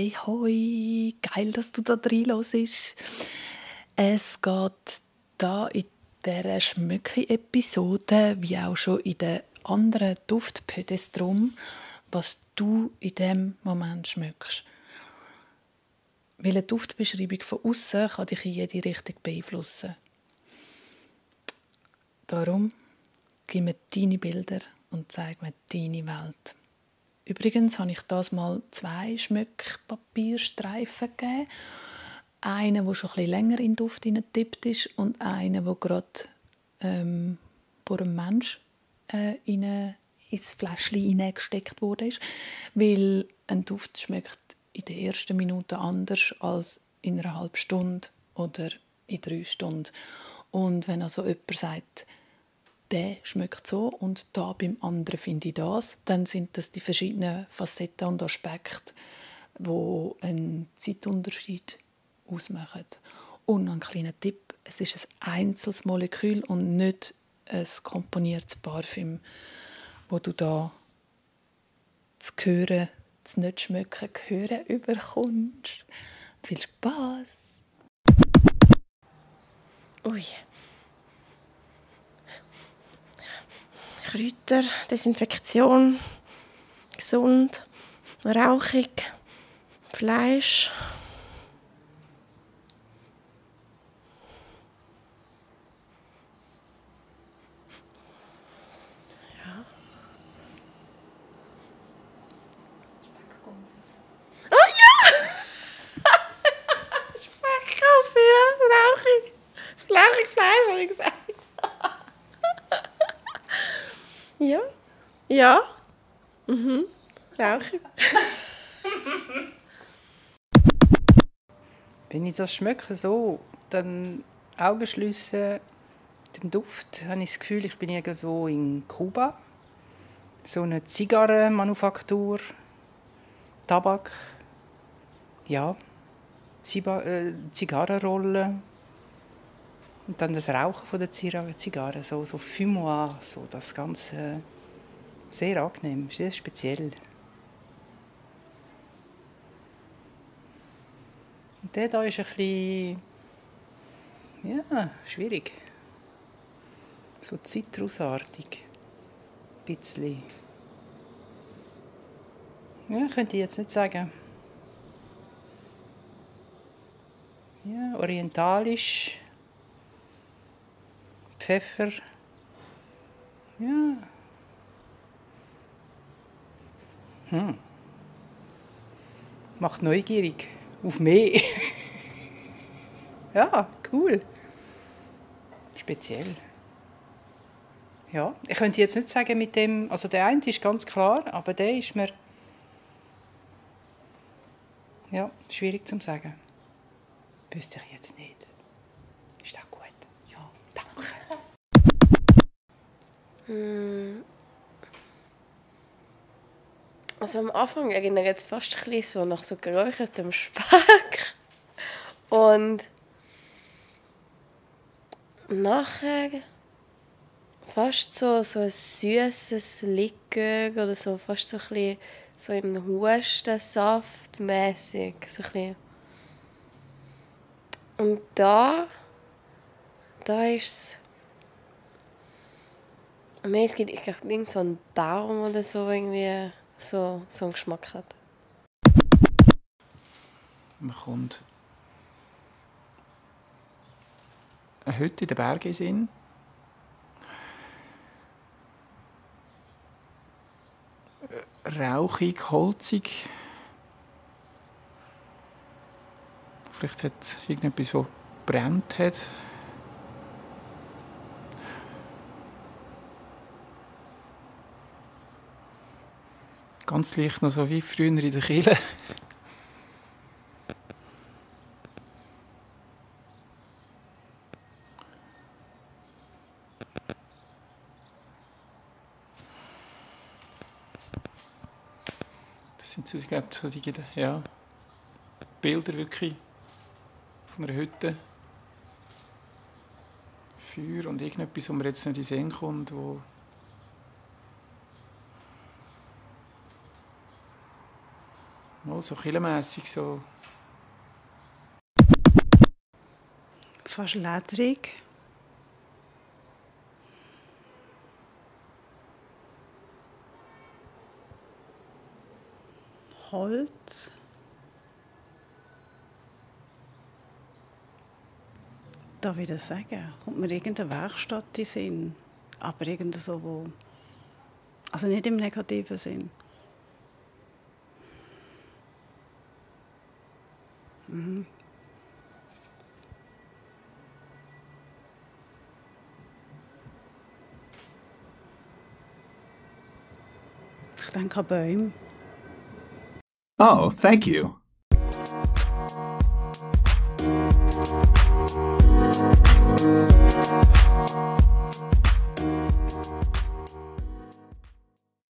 Hey hoi, geil, dass du da drin hörst. Es geht da in dieser Schmücke-Episode, wie auch schon in den anderen Duftpödes darum, was du in dem Moment schmückst. Weil eine Duftbeschreibung von außen kann dich in jede Richtung beeinflussen. Darum gib mir deine Bilder und zeig mir deine Welt. Übrigens habe ich das mal zwei Schmückpapierstreifen gegeben. Einen, der schon etwas länger in den Duft tippt ist und einen, der gerade ähm, vor einem Mensch äh, in ins Fläschchen hineingesteckt wurde. Weil ein Duft schmeckt in den ersten Minuten anders als in einer halben Stunde oder in drei Stunden. Und wenn also jemand sagt, der schmeckt so und da beim anderen finde ich das, dann sind das die verschiedenen Facetten und Aspekte, wo einen Zeitunterschied ausmachen. Und ein kleiner Tipp: Es ist ein einzelnes Molekül und nicht ein komponiertes Parfüm, wo du da zu hören, zu nicht schmecken, hören überkommst. Viel Spaß! Ui. Kräuter, Desinfektion, gesund, rauchig, Fleisch. Ja. Oh ja! Speckkaffee, rauchig. Rauchig Fleisch, habe ich gesagt. Ja. Ja. Mhm. Rauchen. Wenn ich das schmecke, so, dann Augen schliessen, dem Duft, habe ich das Gefühl, ich bin irgendwo in Kuba. So eine Zigarrenmanufaktur, Tabak, ja, Ziba äh, Zigarrenrollen und dann das Rauchen von der Zigarre, so, so Fumoir, so das Ganze sehr angenehm, sehr speziell. Und der da ist ein bisschen, ja, schwierig. So zitrusartig. Ein bisschen. Ja, könnte ich jetzt nicht sagen. Ja, orientalisch. Pfeffer. Ja. Hm. Macht neugierig. Auf mehr. ja, cool. Speziell. Ja, ich könnte jetzt nicht sagen mit dem, also der eine ist ganz klar, aber der ist mir ja, schwierig zu sagen. Wüsste ich jetzt nicht. Hm. Also am Anfang erinnert es fast ein bisschen so nach so geräuchertem Speck. Und nachher fast so, so ein süßes Likör oder so, fast so ein bisschen so in Hustensaft mäßig. So Und da, da ist es es gibt ich glaube, irgend so einen Baum oder so irgendwie so, so einen Geschmack hat. Man kommt eine Hütte in den Bergen in Rauchig, holzig. Vielleicht hat irgendetwas, so brennt hat. Ganz leicht noch so wie früher in der Kirche. Das sind so, ich glaube, so die ja, Bilder wirklich von einer Hütte. Feuer und irgendetwas, wo man jetzt nicht sehen kommt, wo so killenmässig so. Fast ledrig. Holz. Darf ich das sagen? Kommt mir irgendeine Werkstatt in Sinn? Aber irgend so, wo... Also nicht im negativen Sinn. Mm-hmm. Boom. Oh, thank you.